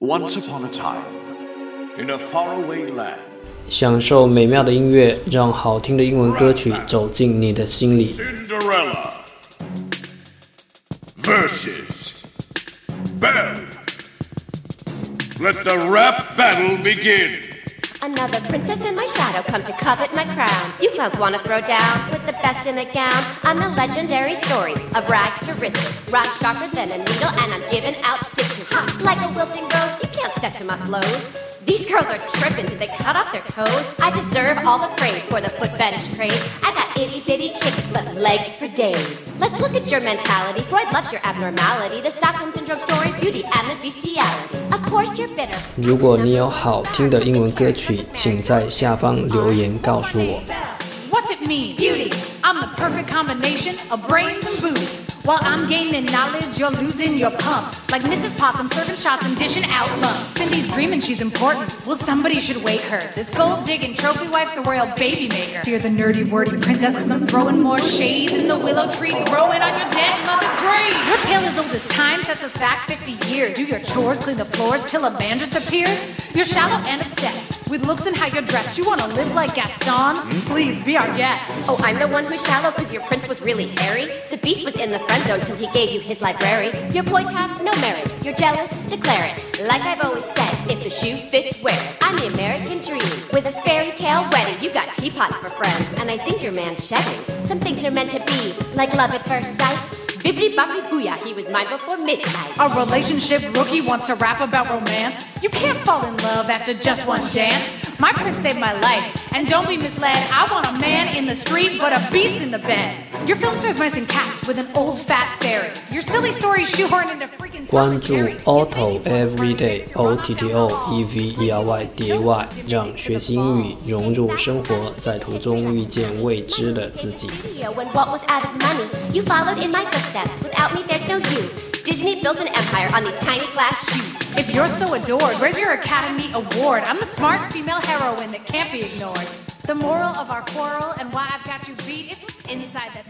Once upon a time, in a faraway land, 享受美妙的音乐，让好听的英文歌曲走进你的心里。 Cinderella versus Belle. Let the rap battle begin. Another princess in my shadow come to covet my crown. You clowns wanna throw down with the best in a gown. I'm the legendary story of rags to riches. Rhyme sharper than a needle, and I'm giving out stitches. Ha! Like a wilting rose, you can't step to my flows. These girls are tripping, did they cut off their toes? I deserve all the praise for the foot fetish craze. I got itty bitty kicks, but legs for days. Let's look at your mentality. Freud loves your abnormality. The Stockholm Syndrome story, beauty and the bestiality. Of course you're bitter. 如果你有好听的英文歌曲，请在下方留言告诉我。 What's it mean? Beauty. I'm the perfect combination of brains and booty. While I'm gaining knowledge, you're losing your pumps. Like Mrs. Potts I'm serving shots and dishing out lumps. Cindy's dreaming she's important. Well, somebody should wake her. This gold digging trophy wife's the royal baby maker. Fear the nerdy wordy princess, cause I'm throwing more shade than the willow tree growing on your dead mother's tale is old as time, sets us back 50 years. Do your chores, clean the floors till a man just appears. You're shallow and obsessed with looks and how you're dressed. You wanna live like Gaston? Please be our guest. Oh, I'm the one who's shallow because your prince was really hairy. The beast was in the friend zone till he gave you his library. Your boys have no merit. You're jealous? Declare it. Like I've always said, if the shoe fits, wear it. I'm the American dream with a fairy tale wedding. You got teapots for friends, and I think your man's shedding. Some things are meant to be, like love at first sight. Bibbidi bobbidi booyah, he was mine before midnight. A relationship rookie wants to rap about romance. You can't fall in love after just one dance. My prince saved my life. And don't be misled, I want a man in the street, but a beast in the bed. Your film stars mice and cats with an old fat fairy. Your silly story shoehorned into freaking. 关注 Otto Every Day O T T O E V E R Y D A Y，让学习英语融入生活，在途中遇见未知的自己。When Walt was out of money, you followed in my footsteps. Without me, there's no you. Disney built an empire on these tiny glass shoes. If you're so adored, where's your Academy Award? I'm the smart female heroine that can't be ignored. The moral of our quarrel and why I've got you beat is what's inside.